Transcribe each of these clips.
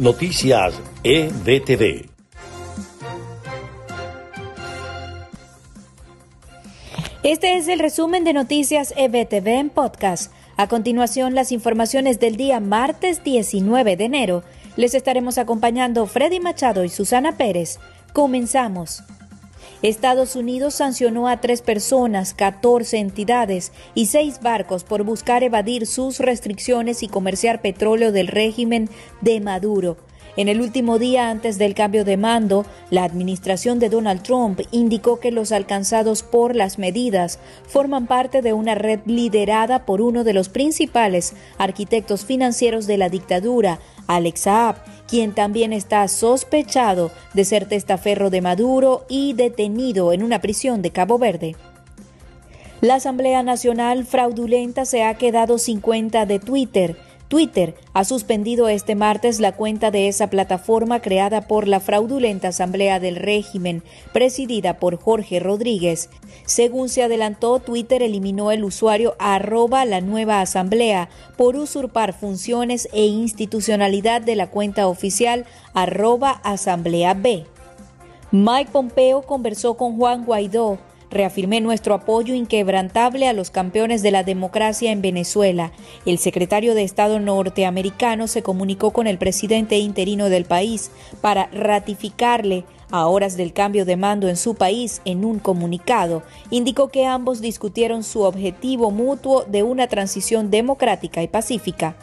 Noticias EBTV. Este es el resumen de Noticias EBTV en podcast. A continuación, las informaciones del día martes 19 de enero. Les estaremos acompañando Freddy Machado y Susana Pérez. Comenzamos. Estados Unidos sancionó a tres personas, 14 entidades y seis barcos por buscar evadir sus restricciones y comerciar petróleo del régimen de Maduro. En el último día antes del cambio de mando, la administración de Donald Trump indicó que los alcanzados por las medidas forman parte de una red liderada por uno de los principales arquitectos financieros de la dictadura, Alex Saab, quien también está sospechado de ser testaferro de Maduro y detenido en una prisión de Cabo Verde. La Asamblea Nacional fraudulenta se ha quedado sin cuenta de Twitter Twitter ha suspendido este martes la cuenta de esa plataforma creada por la fraudulenta Asamblea del Régimen, presidida por Jorge Rodríguez. Según se adelantó, Twitter eliminó el usuario arroba la nueva Asamblea por usurpar funciones e institucionalidad de la cuenta oficial arroba Asamblea B. Mike Pompeo conversó con Juan Guaidó, Reafirmé nuestro apoyo inquebrantable a los campeones de la democracia en Venezuela. El secretario de Estado norteamericano se comunicó con el presidente interino del país para ratificarle a horas del cambio de mando en su país en un comunicado. Indicó que ambos discutieron su objetivo mutuo de una transición democrática y pacífica.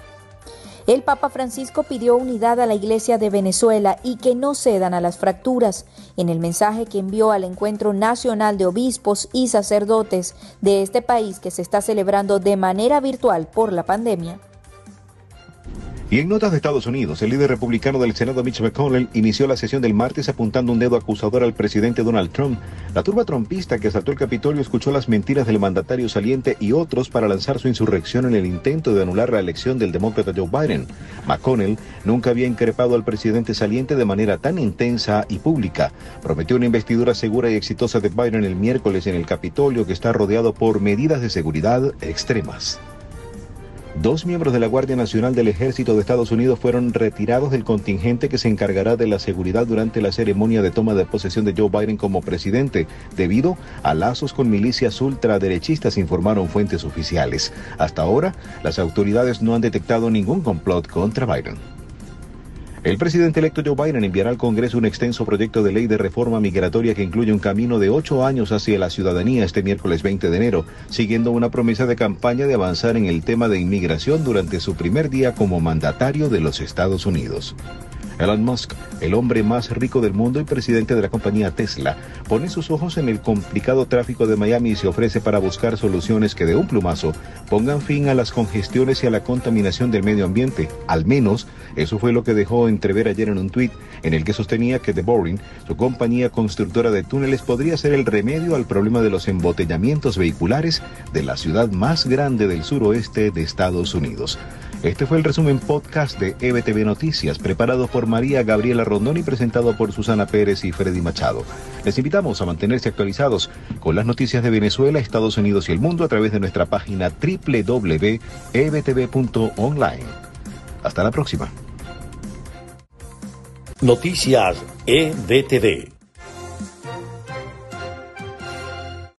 El Papa Francisco pidió unidad a la Iglesia de Venezuela y que no cedan a las fracturas. En el mensaje que envió al Encuentro Nacional de Obispos y Sacerdotes de este país que se está celebrando de manera virtual por la pandemia. Y en notas de Estados Unidos, el líder republicano del Senado Mitch McConnell inició la sesión del martes apuntando un dedo acusador al presidente Donald Trump. La turba trompista que asaltó el Capitolio escuchó las mentiras del mandatario saliente y otros para lanzar su insurrección en el intento de anular la elección del demócrata Joe Biden. McConnell nunca había increpado al presidente saliente de manera tan intensa y pública. Prometió una investidura segura y exitosa de Biden el miércoles en el Capitolio que está rodeado por medidas de seguridad extremas. Dos miembros de la Guardia Nacional del Ejército de Estados Unidos fueron retirados del contingente que se encargará de la seguridad durante la ceremonia de toma de posesión de Joe Biden como presidente, debido a lazos con milicias ultraderechistas, informaron fuentes oficiales. Hasta ahora, las autoridades no han detectado ningún complot contra Biden. El presidente electo Joe Biden enviará al Congreso un extenso proyecto de ley de reforma migratoria que incluye un camino de ocho años hacia la ciudadanía este miércoles 20 de enero, siguiendo una promesa de campaña de avanzar en el tema de inmigración durante su primer día como mandatario de los Estados Unidos. Elon Musk, el hombre más rico del mundo y presidente de la compañía Tesla, pone sus ojos en el complicado tráfico de Miami y se ofrece para buscar soluciones que de un plumazo pongan fin a las congestiones y a la contaminación del medio ambiente. Al menos eso fue lo que dejó entrever ayer en un tuit en el que sostenía que The Boring, su compañía constructora de túneles, podría ser el remedio al problema de los embotellamientos vehiculares de la ciudad más grande del suroeste de Estados Unidos. Este fue el resumen podcast de EBTV Noticias, preparado por María Gabriela Rondón y presentado por Susana Pérez y Freddy Machado. Les invitamos a mantenerse actualizados con las noticias de Venezuela, Estados Unidos y el mundo a través de nuestra página www.ebtv.online. Hasta la próxima. Noticias EBTV.